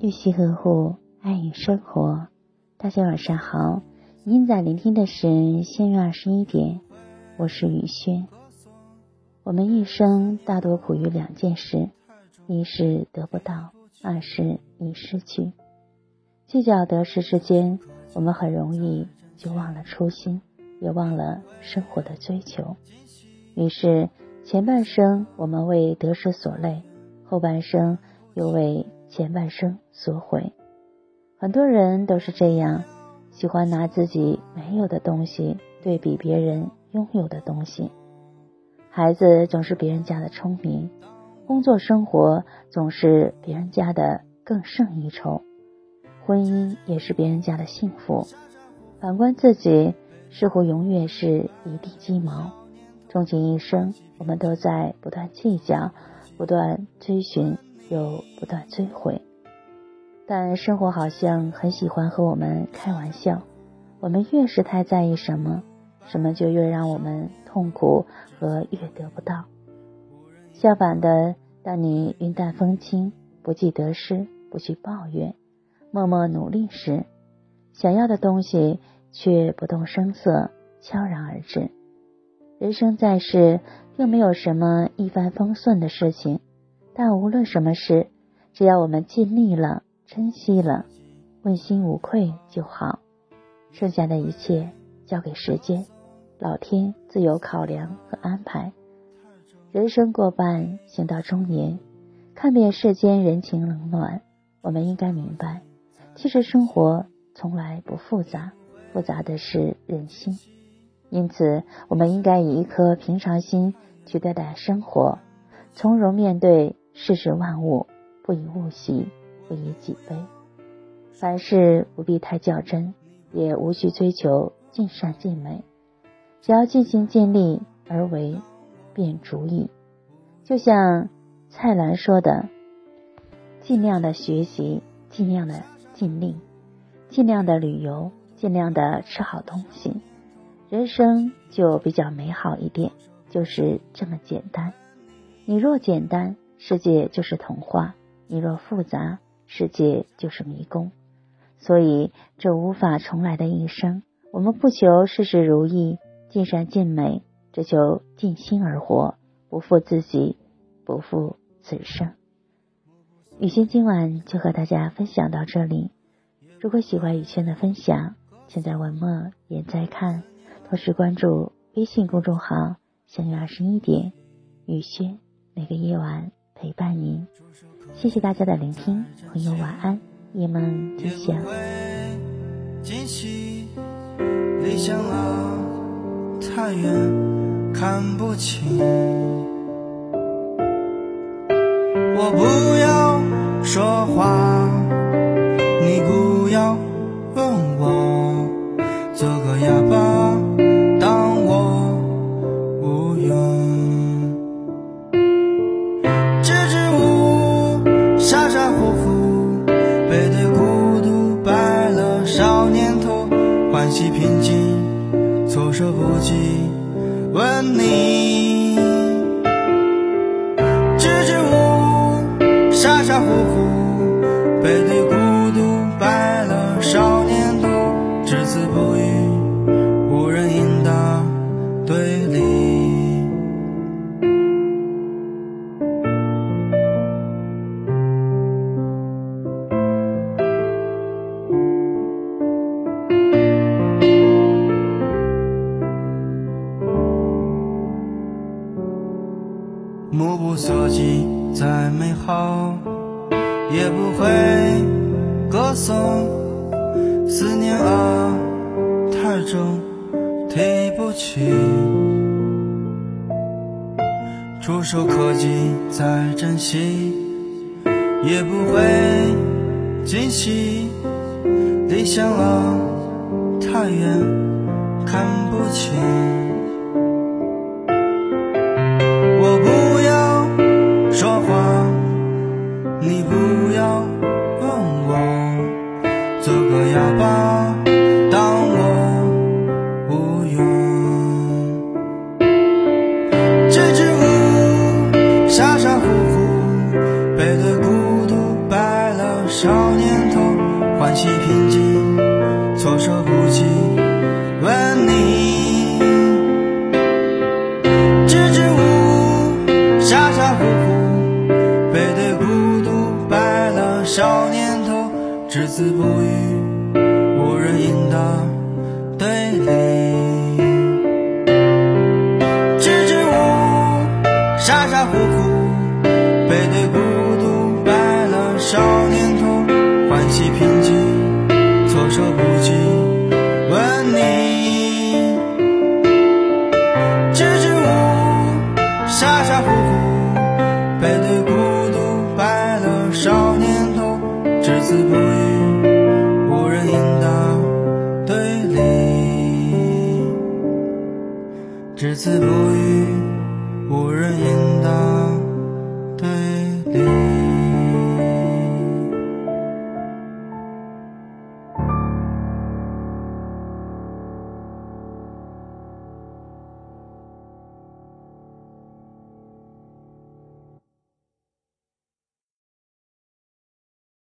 玉溪呵护，爱与生活。大家晚上好，您在聆听的是仙月二十一点，我是雨轩。我们一生大多苦于两件事：一是得不到，二是已失去。计较得失之间，我们很容易就忘了初心，也忘了生活的追求。于是前半生我们为得失所累，后半生又为前半生所毁。很多人都是这样，喜欢拿自己没有的东西对比别人拥有的东西。孩子总是别人家的聪明，工作生活总是别人家的更胜一筹，婚姻也是别人家的幸福。反观自己，似乎永远是一地鸡毛。终其一生，我们都在不断计较，不断追寻，又不断追悔。但生活好像很喜欢和我们开玩笑，我们越是太在意什么，什么就越让我们痛苦和越得不到。相反的，当你云淡风轻，不计得失，不去抱怨，默默努力时，想要的东西却不动声色，悄然而至。人生在世，并没有什么一帆风顺的事情，但无论什么事，只要我们尽力了。珍惜了，问心无愧就好，剩下的一切交给时间，老天自有考量和安排。人生过半，行到中年，看遍世间人情冷暖，我们应该明白，其实生活从来不复杂，复杂的是人心。因此，我们应该以一颗平常心去对待生活，从容面对世事万物，不以物喜。不以己悲，凡事不必太较真，也无需追求尽善尽美，只要尽心尽力而为，便足矣。就像蔡澜说的：“尽量的学习，尽量的尽力，尽量的旅游，尽量的吃好东西，人生就比较美好一点。就是这么简单。你若简单，世界就是童话；你若复杂，世界就是迷宫，所以这无法重来的一生，我们不求事事如意、尽善尽美，只求尽心而活，不负自己，不负此生。雨轩今晚就和大家分享到这里。如果喜欢雨轩的分享，请在文末点再看，同时关注微信公众号“相约二十一点”，雨轩每个夜晚陪伴您。谢谢大家的聆听，朋友晚安，夜梦吉祥。太远看不清。我不要问你，所及，再美好也不会歌颂。思念啊，太重，提不起。触手可及，再珍惜也不会惊喜。理想啊，太远，看不清。好年头，只字不语，无人应答，对你。只字不语，无人应答。对。